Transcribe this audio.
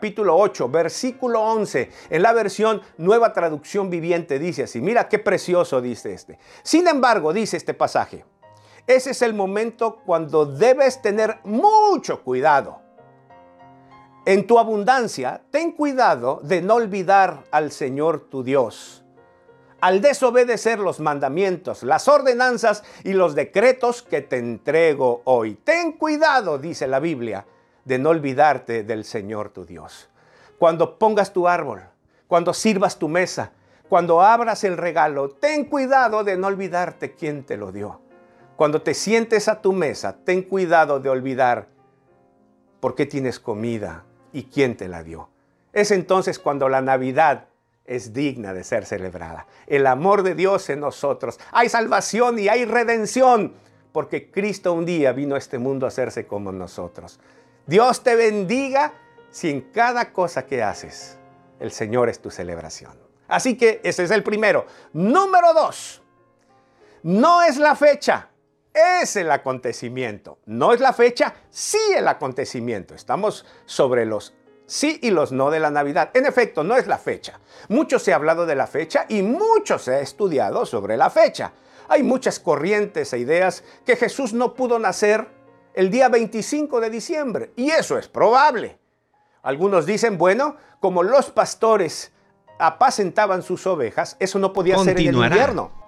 capítulo 8, versículo 11, en la versión Nueva Traducción Viviente dice así, mira qué precioso dice este. Sin embargo, dice este pasaje, ese es el momento cuando debes tener mucho cuidado. En tu abundancia, ten cuidado de no olvidar al Señor tu Dios. Al desobedecer los mandamientos, las ordenanzas y los decretos que te entrego hoy. Ten cuidado, dice la Biblia, de no olvidarte del Señor tu Dios. Cuando pongas tu árbol, cuando sirvas tu mesa, cuando abras el regalo, ten cuidado de no olvidarte quién te lo dio. Cuando te sientes a tu mesa, ten cuidado de olvidar por qué tienes comida y quién te la dio. Es entonces cuando la Navidad es digna de ser celebrada. El amor de Dios en nosotros. Hay salvación y hay redención, porque Cristo un día vino a este mundo a hacerse como nosotros. Dios te bendiga si en cada cosa que haces el Señor es tu celebración. Así que ese es el primero. Número dos, no es la fecha, es el acontecimiento. No es la fecha, sí el acontecimiento. Estamos sobre los sí y los no de la Navidad. En efecto, no es la fecha. Mucho se ha hablado de la fecha y mucho se ha estudiado sobre la fecha. Hay muchas corrientes e ideas que Jesús no pudo nacer el día 25 de diciembre, y eso es probable. Algunos dicen, bueno, como los pastores apacentaban sus ovejas, eso no podía ser en el invierno.